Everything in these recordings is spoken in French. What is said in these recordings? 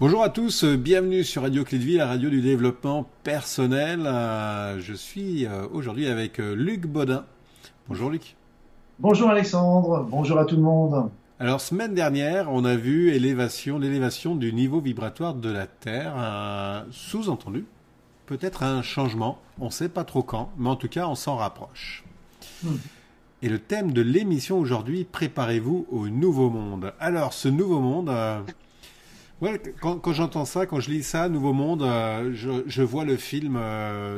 Bonjour à tous, bienvenue sur Radio Clé de Vie, la radio du développement personnel. Euh, je suis euh, aujourd'hui avec euh, Luc Baudin. Bonjour Luc. Bonjour Alexandre, bonjour à tout le monde. Alors semaine dernière, on a vu élévation, l'élévation du niveau vibratoire de la Terre, sous-entendu, peut-être un changement, on ne sait pas trop quand, mais en tout cas on s'en rapproche. Hmm. Et le thème de l'émission aujourd'hui, préparez-vous au nouveau monde. Alors ce nouveau monde, Ouais, quand, quand j'entends ça, quand je lis ça, Nouveau Monde, euh, je, je, vois le film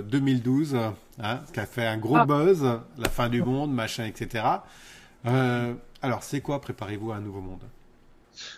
2012, euh, hein, qui a fait un gros ah. buzz, la fin du monde, machin, etc. Euh, alors, c'est quoi Préparez-vous à un nouveau monde?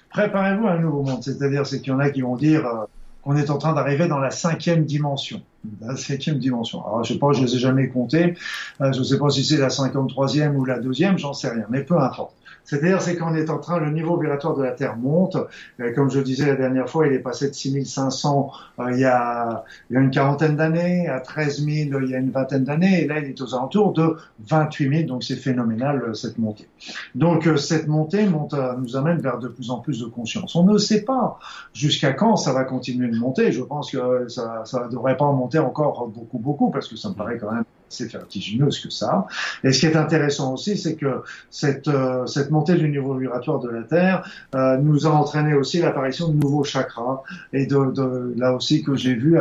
Préparez-vous à un nouveau monde, c'est-à-dire c'est qu'il y en a qui vont dire euh, qu'on est en train d'arriver dans la cinquième dimension. La cinquième dimension. Alors, je sais pas, je les ai jamais comptés. je ne sais pas si c'est la 53e ou la deuxième, j'en sais rien, mais peu importe. C'est-à-dire, c'est qu'on est en train, le niveau vibratoire de la Terre monte. Euh, comme je disais la dernière fois, il est passé de 6500 euh, il, y a, il y a une quarantaine d'années à 13 000 il y a une vingtaine d'années, et là, il est aux alentours de 28 000. Donc, c'est phénoménal euh, cette montée. Donc, cette montée monte, nous amène vers de plus en plus de conscience. On ne sait pas jusqu'à quand ça va continuer de monter. Je pense que ça ne devrait pas monter encore beaucoup, beaucoup, parce que ça me paraît quand même assez vertigineuse que ça. Et ce qui est intéressant aussi, c'est que cette, euh, montée du niveau vibratoire de la Terre euh, nous a entraîné aussi l'apparition de nouveaux chakras. Et de là aussi que j'ai vu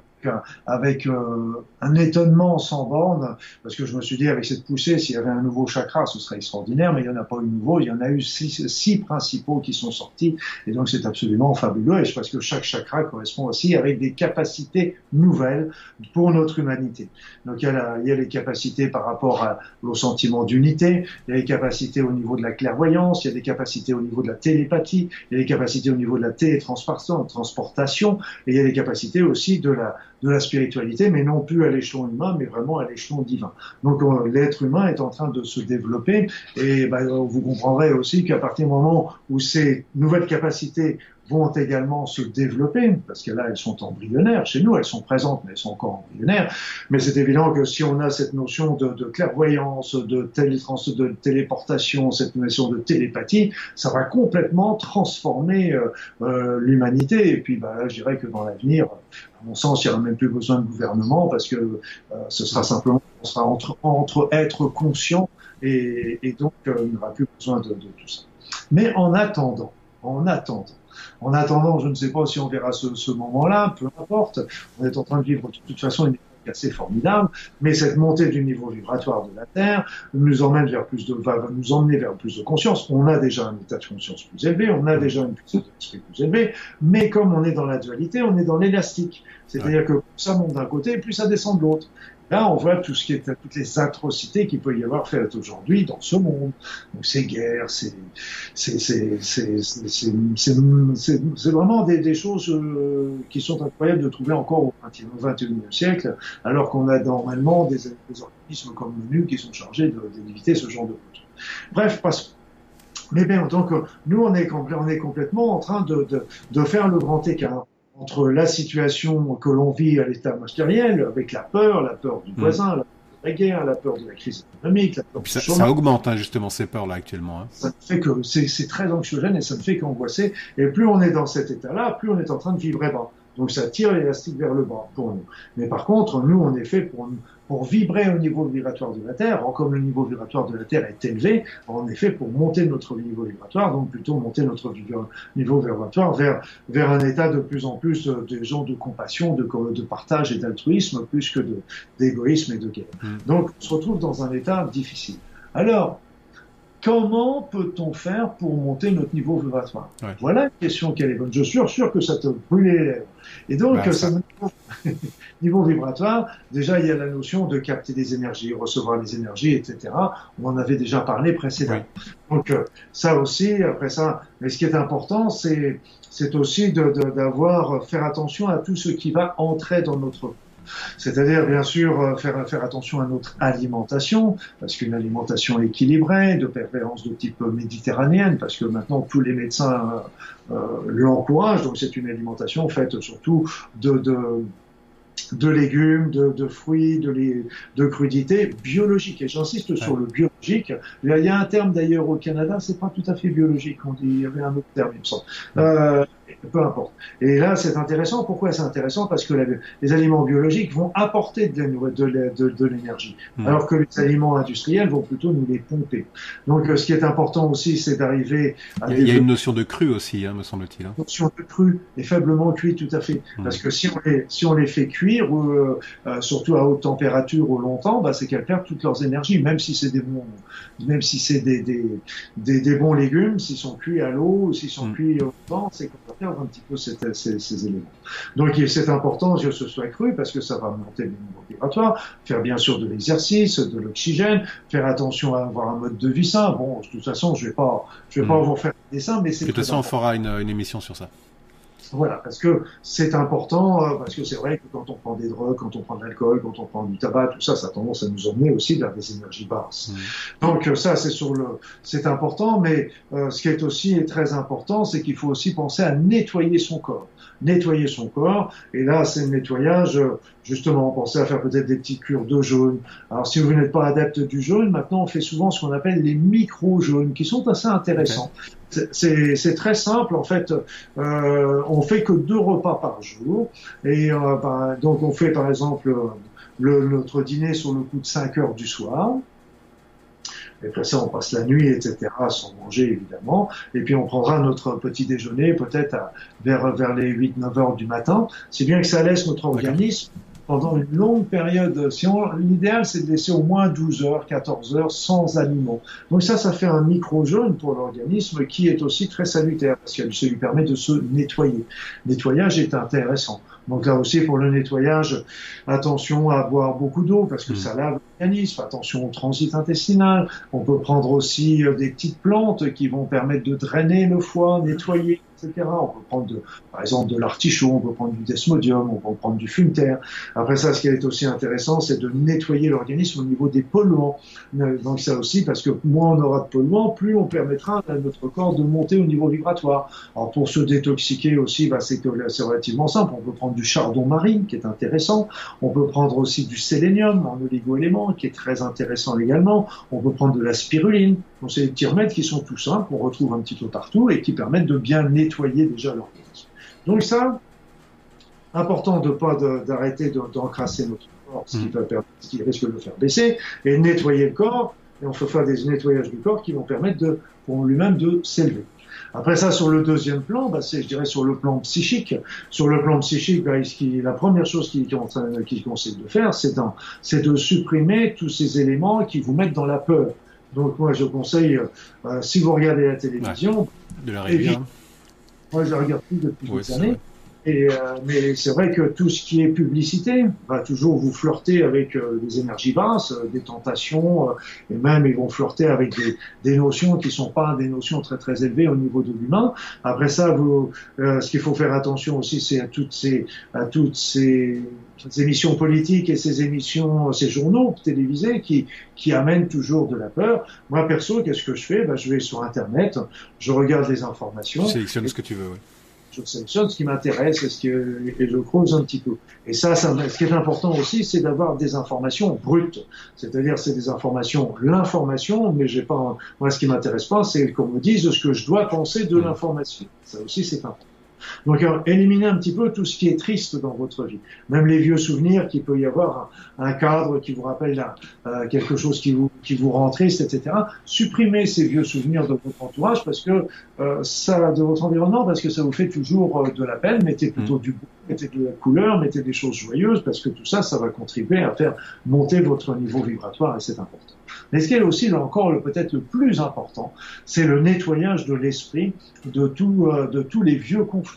avec euh, un étonnement sans borne, parce que je me suis dit avec cette poussée, s'il y avait un nouveau chakra, ce serait extraordinaire, mais il n'y en a pas eu nouveau, il y en a eu six, six principaux qui sont sortis, et donc c'est absolument fabuleux, et je pense que chaque chakra correspond aussi avec des capacités nouvelles pour notre humanité. Donc il y a, il y a les capacités par rapport à, au sentiment d'unité, il y a les capacités au niveau de la clairvoyance, il y a des capacités au niveau de la télépathie, il y a des capacités au niveau de la télétransportation, et il y a des capacités aussi de la de la spiritualité, mais non plus à l'échelon humain, mais vraiment à l'échelon divin. Donc l'être humain est en train de se développer et bah, vous comprendrez aussi qu'à partir du moment où ces nouvelles capacités vont également se développer, parce que là, elles sont embryonnaires. Chez nous, elles sont présentes, mais elles sont encore embryonnaires. Mais c'est évident que si on a cette notion de, clairvoyance, de, télétrans, de téléportation, cette notion de télépathie, ça va complètement transformer euh, euh, l'humanité. Et puis, bah, je dirais que dans l'avenir, à mon sens, il n'y aura même plus besoin de gouvernement, parce que euh, ce sera simplement, on sera entre, entre être conscient, et, et donc euh, il n'y aura plus besoin de, de tout ça. Mais en attendant, en attendant, en attendant, je ne sais pas si on verra ce, ce moment-là, peu importe. On est en train de vivre de toute façon une époque assez formidable, mais cette montée du niveau vibratoire de la Terre nous emmène vers plus de, va nous emmener vers plus de conscience. On a déjà un état de conscience plus élevé, on a déjà une puissance d'esprit plus élevée, mais comme on est dans la dualité, on est dans l'élastique. C'est-à-dire que plus ça monte d'un côté, plus ça descend de l'autre. Là, on voit tout ce qui est, toutes les atrocités qu'il peut y avoir faites aujourd'hui dans ce monde. Donc, ces guerres, c'est, vraiment des, des choses euh, qui sont incroyables de trouver encore au XXIe siècle, alors qu'on a normalement des, des organismes comme l'ONU qui sont chargés d'éviter ce genre de choses. Bref, parce mais bien, donc, nous, on est, on est complètement en train de, de, de faire le grand écart entre la situation que l'on vit à l'état matériel, avec la peur, la peur du mm. voisin, la peur de la guerre, la peur de la crise économique, la peur ça, ça, augmente hein, justement ces peurs-là actuellement. Hein. Ça fait que c'est très anxiogène et ça ne fait qu'angoisser. Et plus on est dans cet état-là, plus on est en train de vibrer bas. Donc ça tire l'élastique vers le bas pour nous. Mais par contre, nous, on est fait pour, pour vibrer au niveau vibratoire de la Terre. comme le niveau vibratoire de la Terre est élevé, est fait pour monter notre niveau vibratoire, donc plutôt monter notre niveau vibratoire vers, vers un état de plus en plus euh, de gens de compassion, de, de partage et d'altruisme, plus que d'égoïsme et de guerre. Mmh. Donc on se retrouve dans un état difficile. Alors, Comment peut-on faire pour monter notre niveau vibratoire Voilà une question qui est bonne. Je suis sûr que ça te brûle les lèvres. Et donc, bah, ça... niveau vibratoire, déjà, il y a la notion de capter des énergies, recevoir les énergies, etc. On en avait déjà parlé précédemment. Donc, euh, ça aussi, après ça, mais ce qui est important, c'est c'est aussi d'avoir, de, faire attention à tout ce qui va entrer dans notre c'est-à-dire, bien sûr, euh, faire, faire attention à notre alimentation, parce qu'une alimentation équilibrée, de préférence de type méditerranéenne, parce que maintenant tous les médecins euh, euh l'encouragent, donc c'est une alimentation faite surtout de, de de légumes, de, fruits, de, les, de crudités biologiques. Et j'insiste sur le biologique. Il y a un terme d'ailleurs au Canada, c'est pas tout à fait biologique. On dit, il y avait un autre terme, il me semble. Euh, peu importe. Et là, c'est intéressant. Pourquoi c'est intéressant? Parce que les aliments biologiques vont apporter de, de, l'énergie, hmm. alors que les aliments industriels vont plutôt nous les pomper. Donc, euh, ce qui est important aussi, c'est d'arriver à... Il y a, une notion de cru aussi, hein, me semble-t-il. Hein. Notion de cru et faiblement cuit, tout à fait. Hmm. Parce que si on les, si on les fait cuire, euh, euh, surtout à haute température ou longtemps, bah, c'est qu'elles perdent toutes leurs énergies, même si c'est des bons, même si c'est des, des, des, bons légumes, s'ils sont cuits à l'eau, s'ils sont hmm. cuits au temps, c'est perdre un petit peu ces, ces, éléments. Donc c'est important que ce soit cru parce que ça va monter le niveau vibratoire, faire bien sûr de l'exercice, de l'oxygène, faire attention à avoir un mode de vie sain. Bon, de toute façon, je vais pas, je vais pas hmm. vous faire des dessins, mais c'est. De toute façon, on fera une, une émission sur ça. Voilà, parce que c'est important, euh, parce que c'est vrai que quand on prend des drogues, quand on prend de l'alcool, quand on prend du tabac, tout ça, ça a tendance à nous emmener aussi vers des énergies basses. Mmh. Donc euh, ça, c'est sur le, c'est important, mais euh, ce qui est aussi très important, c'est qu'il faut aussi penser à nettoyer son corps, nettoyer son corps. Et là, c'est le nettoyage. Justement, pensez à faire peut-être des petites cures de jaune. Alors, si vous n'êtes pas adepte du jaune, maintenant, on fait souvent ce qu'on appelle les micro-jaunes, qui sont assez intéressants. C'est très simple, en fait. Euh, on fait que deux repas par jour. Et euh, bah, donc, on fait, par exemple, le, notre dîner sur le coup de 5 heures du soir. Et après ça, on passe la nuit, etc., sans manger, évidemment. Et puis, on prendra notre petit déjeuner peut-être vers, vers les 8-9 heures du matin. C'est bien que ça laisse notre organisme pendant une longue période. Si l'idéal, c'est de laisser au moins 12 heures, 14 heures sans aliments. Donc ça, ça fait un micro-jeûne pour l'organisme qui est aussi très salutaire parce que ça lui permet de se nettoyer. Le nettoyage est intéressant. Donc là aussi, pour le nettoyage, attention à boire beaucoup d'eau parce que hmm. ça lave Attention au transit intestinal. On peut prendre aussi euh, des petites plantes qui vont permettre de drainer le foie, nettoyer on peut prendre, par exemple, de l'artichaut, on peut prendre du desmodium, on peut prendre du fumeterre. Après ça, ce qui est aussi intéressant, c'est de nettoyer l'organisme au niveau des polluants. Donc ça aussi, parce que moins on aura de polluants, plus on permettra à notre corps de monter au niveau vibratoire. Alors pour se détoxiquer aussi, bah, c'est relativement simple. On peut prendre du chardon marine, qui est intéressant. On peut prendre aussi du sélénium en qui est très intéressant également. On peut prendre de la spiruline. Donc c'est des petits remèdes qui sont tout simples, qu'on retrouve un petit peu partout et qui permettent de bien nettoyer déjà l'organisme. Donc ça, important de pas d'arrêter d'encrasser notre corps, ce qui, va mm. ce qui risque de le faire baisser, et nettoyer le corps, et on peut faire des nettoyages du corps qui vont permettre de, pour lui-même de s'élever. Après ça, sur le deuxième plan, bah, c'est, je dirais, sur le plan psychique. Sur le plan psychique, bah, qui, la première chose qu'il qu conseille de faire, c'est, c'est de supprimer tous ces éléments qui vous mettent dans la peur. Donc moi, je conseille, euh, si vous regardez la télévision, de la réduire. Moi, je la regarde plus depuis des années. Et, euh, mais c'est vrai que tout ce qui est publicité va toujours vous flirter avec euh, des énergies basses, euh, des tentations, et même ils vont flirter avec des, des, notions qui sont pas des notions très très élevées au niveau de l'humain. Après ça, vous, ce qu'il faut faire attention aussi, c'est à toutes ces à toutes ces, émissions politiques et ces émissions, ces journaux télévisés qui qui amènent toujours de la peur. Moi perso, qu'est-ce que je fais? Ben, je vais sur Internet, je regarde les informations. Tu sélectionnes ce que tu veux. Oui je sélectionne ce qui m'intéresse et, ce et je creuse un petit peu. Et ça, ça, ce qui est important aussi, c'est d'avoir des informations brutes. C'est-à-dire, c'est des informations, l'information, mais j'ai pas, moi, ce qui m'intéresse pas, c'est qu'on me dise ce que je dois penser de mmh. l'information. Ça aussi, c'est important. Donc, euh, éliminez un petit peu tout ce qui est triste dans votre vie. Même les vieux souvenirs qu'il peut y avoir, un, cadre qui vous rappelle euh, quelque chose qui vous, qui vous rend triste, etc. Supprimez ces vieux souvenirs de votre entourage parce que euh, ça, de votre environnement, parce que ça vous fait toujours de la peine. Mettez plutôt mmh. du beau, mettez de la couleur, mettez des choses joyeuses parce que tout ça, ça va contribuer à faire monter votre niveau vibratoire et c'est important. Mais ce qui est aussi, là encore, peut-être le plus important, c'est le nettoyage de l'esprit de, tout, euh, de tous les vieux conflits.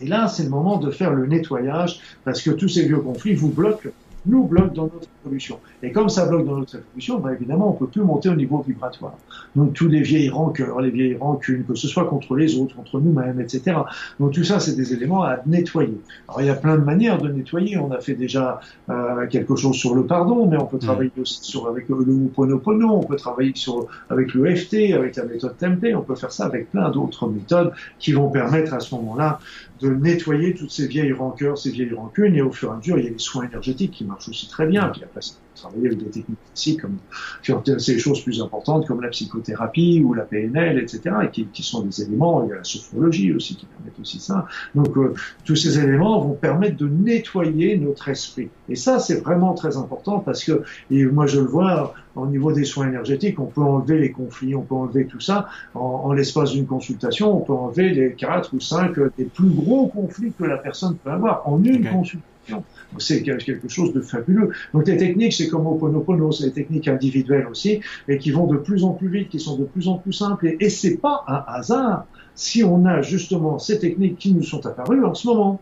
Et là, c'est le moment de faire le nettoyage parce que tous ces vieux conflits vous bloquent nous bloque dans notre évolution. Et comme ça bloque dans notre évolution, ben évidemment, on peut plus monter au niveau vibratoire. Donc tous les vieilles rancœurs, les vieilles rancunes, que ce soit contre les autres, contre nous-mêmes, etc. Donc tout ça, c'est des éléments à nettoyer. Alors il y a plein de manières de nettoyer. On a fait déjà euh, quelque chose sur le pardon, mais on peut travailler aussi sur avec le Ho'oponopono, on peut travailler sur avec le FT, avec la méthode Template, on peut faire ça avec plein d'autres méthodes qui vont permettre à ce moment-là de nettoyer toutes ces vieilles rancœurs, ces vieilles rancunes, et au fur et à mesure, il y a les soins énergétiques qui marchent aussi très bien. Puis après, travailler avec des techniques ici comme faire ces choses plus importantes comme la psychothérapie ou la PNL, etc., et qui, qui sont des éléments, il y a la sophrologie aussi qui permettent aussi ça. Donc, euh, tous ces éléments vont permettre de nettoyer notre esprit. Et ça, c'est vraiment très important parce que, et moi je le vois, au niveau des soins énergétiques, on peut enlever les conflits, on peut enlever tout ça. En, en l'espace d'une consultation, on peut enlever les quatre ou cinq des plus gros conflits que la personne peut avoir en une consultation. C'est quelque chose de fabuleux. Donc les techniques, c'est comme Oponopono, c'est des techniques individuelles aussi, et qui vont de plus en plus vite, qui sont de plus en plus simples. Et, et c'est pas un hasard si on a justement ces techniques qui nous sont apparues en ce moment.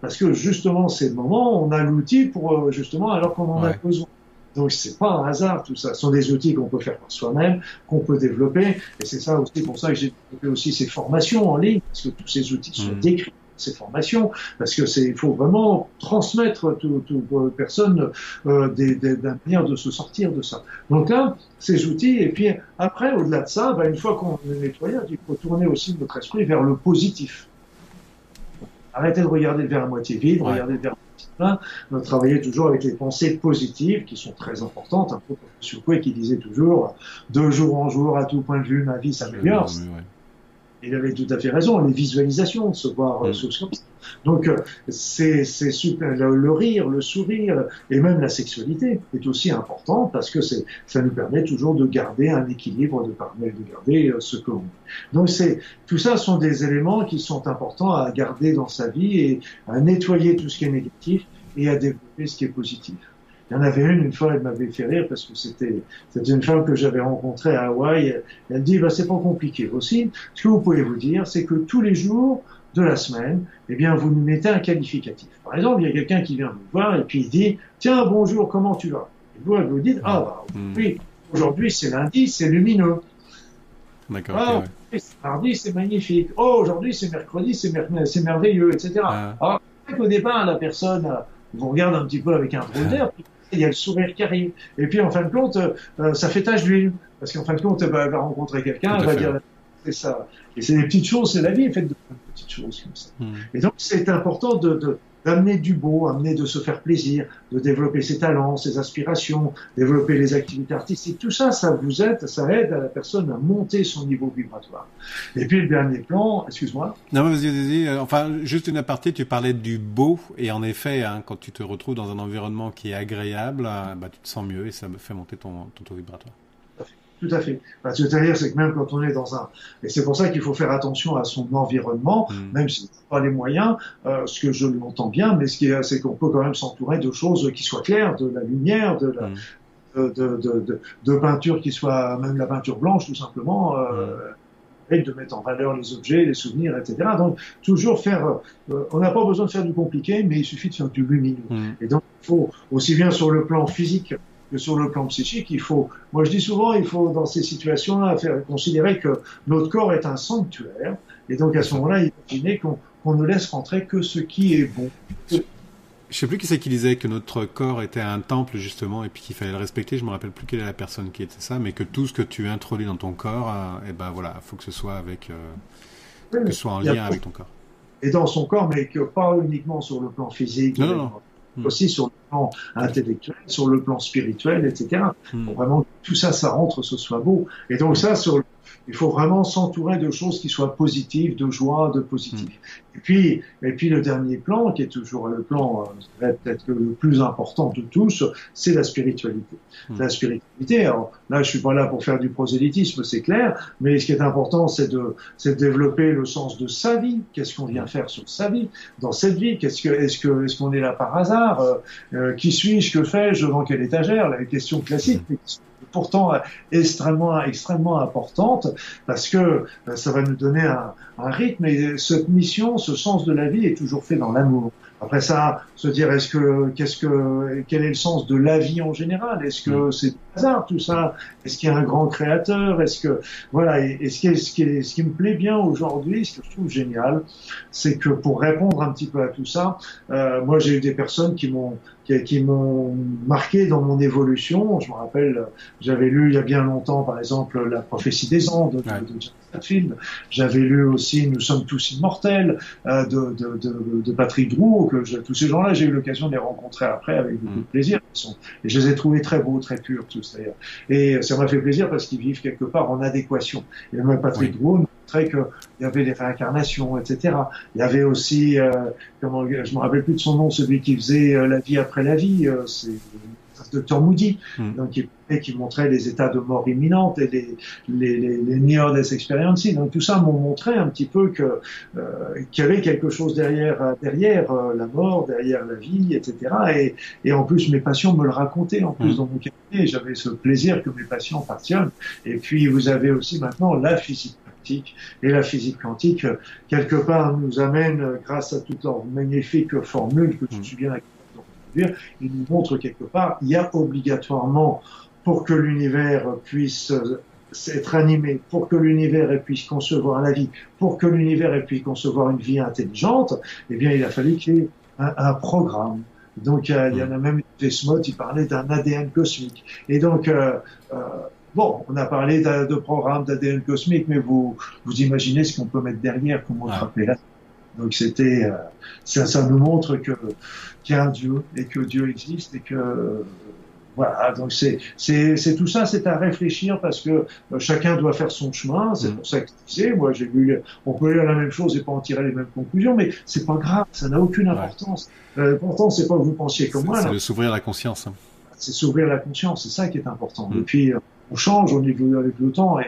Parce que justement, c'est le moment, on a l'outil pour euh, justement alors qu'on en a besoin. Donc c'est pas un hasard tout ça. Ce sont des outils qu'on peut faire par soi-même, qu'on peut développer. Et c'est ça aussi pour ça que j'ai développé aussi ces formations en ligne, parce que tous ces outils sont mmh. décrits ces formations, parce que c'est, il faut vraiment transmettre toute aux personnes euh, des, des, manière de se sortir de ça. Donc là, ces outils, et puis après, au-delà de ça, bah, une fois qu'on est nettoyé, il faut tourner aussi notre esprit vers le positif. Arrêtez de regarder vers la moitié vide, ouais. regardez vers moitié plein, travailler toujours avec les pensées positives qui sont très importantes, un peu comme M. Coué qui disait toujours, de jour en jour, à tout point de vue, ma vie s'améliore il avait tout à fait raison, les visualisations, de se voir mm. sous Donc euh, c'est super, le, le, rire, le sourire et même la sexualité est aussi important parce que c'est ça nous permet toujours de garder un équilibre, de permettre de garder euh, ce que l'on. Donc c'est tout ça sont des éléments qui sont importants à garder dans sa vie et à nettoyer tout ce qui est négatif et à développer ce qui est positif. Il y en avait une, une fois, elle m'avait fait rire parce que c'était, une femme que j'avais rencontrée à Hawaï. Elle dit, bah, c'est pas compliqué aussi. Ce que vous pouvez vous dire, c'est que tous les jours de la semaine, eh bien, vous nous mettez un qualificatif. Par exemple, il y a quelqu'un qui vient vous voir et puis il dit, tiens, bonjour, comment tu vas? Et vous, vous dites, ah, bah, hmm. oui, aujourd'hui, c'est lundi, c'est lumineux. D'accord. Ah, okay, mardi, c'est magnifique. Oh, aujourd'hui, c'est mercredi, c'est, mer merveilleux, etc. Ah. Alors, au départ, la personne vous regarde un petit peu avec un drôle d'air, il y a le sourire qui arrive. Et puis en fin de compte, euh, ça fait tache d'huile. Parce qu'en fin de compte, bah, elle va rencontrer quelqu'un, elle va dire c'est ça. Et c'est des petites choses, c'est la vie est faite de petites choses comme ça. Hmm. Et donc c'est important de, de d'amener du beau, amener de se faire plaisir, de développer ses talents, ses aspirations, développer les activités artistiques. Tout ça, ça vous aide, ça aide à la personne à monter son niveau vibratoire. Et puis le dernier plan, excuse-moi. Non, vas-y, vas-y. Euh, enfin, juste une aparté, tu parlais du beau, et en effet, hein, quand tu te retrouves dans un environnement qui est agréable, euh, bah, tu te sens mieux et ça me fait monter ton, ton taux vibratoire. Tout à fait. C'est-à-dire, c'est que même quand on est dans un... Et c'est pour ça qu'il faut faire attention à son environnement, mm. même si on n'a pas les moyens, euh, ce que je l'entends bien, mais ce qui est, c'est qu'on peut quand même s'entourer de choses qui soient claires, de la lumière, de la... Mm. De, de, de, de, peinture qui soit même la peinture blanche tout simplement euh, mm. et de mettre en valeur les objets, les souvenirs, etc. Donc toujours faire, euh, on n'a pas besoin de faire du compliqué, mais il suffit de faire du lumineux. Et donc il faut aussi bien sur le plan physique que sur le plan psychique, il faut, moi je dis souvent, il faut dans ces situations-là faire considérer que notre corps est un sanctuaire, et donc à ce moment-là, imaginer qu'on qu ne laisse rentrer que ce qui est bon. Je sais plus qui c'est qui disait que notre corps était un temple justement et puis qu'il fallait le respecter. Je me rappelle plus quelle est la personne qui était ça, mais que tout ce que tu introduis dans ton corps, et euh, eh ben voilà, faut que ce soit avec, euh, oui, que ce soit en lien avec ton corps. Et dans son corps, mais que pas uniquement sur le plan physique. Non, non, non aussi sur le plan intellectuel, sur le plan spirituel, etc. Mm. Pour vraiment tout ça, ça rentre, ce soit beau. Et donc ça, sur le il faut vraiment s'entourer de choses qui soient positives, de joie, de positif. Mm. Et puis, et puis le dernier plan, qui est toujours le plan euh, peut-être le plus important de tous, c'est la spiritualité. Mm. La spiritualité. Alors là, je suis pas là pour faire du prosélytisme, c'est clair, mais ce qui est important, c'est de, c'est de développer le sens de sa vie. Qu'est-ce qu'on vient faire sur sa vie, dans cette vie? Qu'est-ce que, est-ce que, est-ce qu'on est là par hasard? Euh, euh, Qui suis-je Que fais-je Devant quelle étagère? La question classique. Pourtant extrêmement, extrêmement importante parce que ça va nous donner un, un rythme et cette mission, ce sens de la vie est toujours fait dans l'amour. Après ça, se dire est-ce que qu'est-ce que quel est le sens de la vie en général? Est-ce que mm. c'est hasard tout ça? Est-ce qu'il y a un grand créateur? Est-ce que voilà Et, ce, qui ce, qui ce qui me plaît bien aujourd'hui, ce que je trouve génial, c'est que pour répondre un petit peu à tout ça, euh, moi j'ai eu des personnes qui m'ont qui, m'ont marqué dans mon évolution. Je me rappelle, j'avais lu il y a bien longtemps, par exemple, La prophétie des Andes de, ouais. J'avais lu aussi Nous sommes tous immortels euh, de, de, de, de, Patrick Drouot. Que je, tous ces gens-là, j'ai eu l'occasion de les rencontrer après avec beaucoup de mm. plaisir. Et je les ai trouvés très beaux, très purs, tous d'ailleurs. Et ça m'a fait plaisir parce qu'ils vivent quelque part en adéquation. Et même Patrick Drouot montrait qu'il y avait des réincarnations, etc. Il y avait aussi, euh, comment, je me rappelle plus de son nom, celui qui faisait euh, la vie après la vie, euh, c'est Dr Moody, hmm. donc qui, qui, montrait les états de mort imminente et les, les, les, les near death experiences. Donc tout ça m'ont montré un petit peu que euh, qu'il y avait quelque chose derrière derrière euh, la mort, derrière la vie, etc. Et, et en plus mes patients me le racontaient en plus hmm. dans mon cabinet. J'avais ce plaisir que mes patients partionnent. Et puis vous avez aussi maintenant la physique quantique. Et la physique quantique, quelque part, nous amène, grâce à toutes leurs magnifiques formules que je hmm. suis bien il nous montre quelque part, il y a obligatoirement, pour que l'univers puisse être animé, pour que l'univers puisse concevoir la vie, pour que l'univers puisse concevoir une vie intelligente, eh bien, il a fallu qu'il y ait un, programme. Donc, il y en a même Desmond, il parlait d'un ADN cosmique. Et donc, euh, euh, bon, on a parlé de, de programme d'ADN cosmique, mais vous, vous imaginez ce qu'on peut mettre derrière, comment ah. rappeler là. Donc c'était, euh, ça, ça, nous montre que qu'il y a un Dieu et que Dieu existe et que voilà. Donc c'est c'est c'est tout ça, c'est à réfléchir parce que euh, chacun doit faire son chemin. C'est mm. pour ça que je disais, moi j'ai lu, on peut lire la même chose et pas en tirer les mêmes conclusions, mais c'est pas grave, ça n'a aucune importance. Euh, L'important c'est pas que vous pensiez comme moi. C'est de s'ouvrir la conscience. Hein. C'est s'ouvrir la conscience, c'est ça qui est important. Mm. Et puis on change, on évolue avec le temps, et,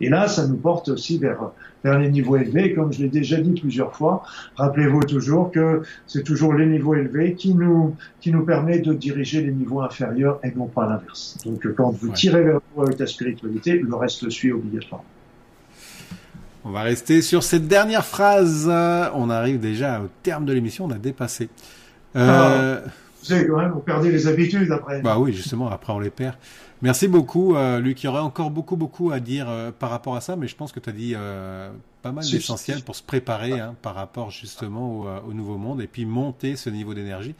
et, là, ça nous porte aussi vers, vers les niveaux élevés. Comme je l'ai déjà dit plusieurs fois, rappelez-vous toujours que c'est toujours les niveaux élevés qui nous, qui nous permet de diriger les niveaux inférieurs et non pas l'inverse. Donc, quand vous tirez vers le avec ta spiritualité, le reste suit obligatoirement. On va rester sur cette dernière phrase. On arrive déjà au terme de l'émission, on a dépassé. Euh... Ah, vous savez, quand même, vous perdez les habitudes après. Bah oui, justement, après on les perd. Merci beaucoup, euh, Luc. Il y aurait encore beaucoup, beaucoup à dire euh, par rapport à ça, mais je pense que tu as dit euh, pas mal d'essentiel pour se préparer hein, par rapport justement au, nouveau monde et puis monter ce niveau d'énergie.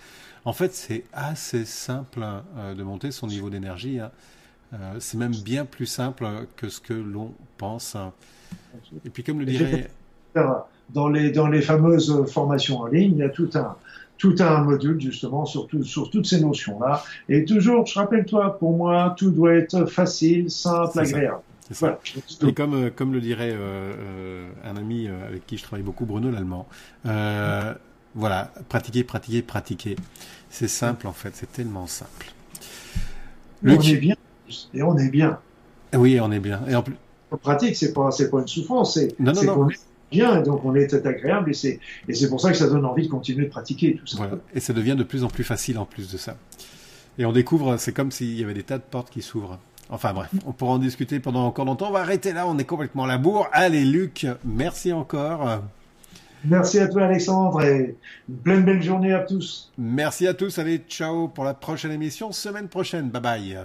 En fait, c'est assez simple hein, de monter son niveau d'énergie. Hein. c'est même bien plus simple que ce que l'on pense. Et puis, comme le dirait. Dans les, dans les fameuses formations en ligne, il y a tout un, tout un module justement sur, sur toutes ces notions-là. Et toujours, je rappelle-toi, pour moi, tout doit être facile, simple, agréable. Voilà. Et comme, euh, comme le dirait euh, euh, un ami avec qui je travaille beaucoup, Bruno Lallemand, voilà, pratiquer, pratiquer, pratiquer. C'est simple en fait, c'est tellement simple. On est bien, et on est bien. Oui, on est bien. Et en plus, pratique, c'est pas, pas une souffrance, c'est, non, non, bien, et donc on est agréable, et c'est, et c'est pour ça que ça donne envie de continuer de pratiquer tout ça. Et ça devient de plus en plus facile en plus de ça. Et on découvre, c'est comme s'il y avait des tas de portes qui s'ouvrent. Enfin bref, on pourra en discuter pendant encore longtemps. On va arrêter là, on est complètement à la bourre. Allez Luc, merci encore. Merci à toi Alexandre et une pleine belle journée à tous. Merci à tous, allez ciao pour la prochaine émission, semaine prochaine, bye bye.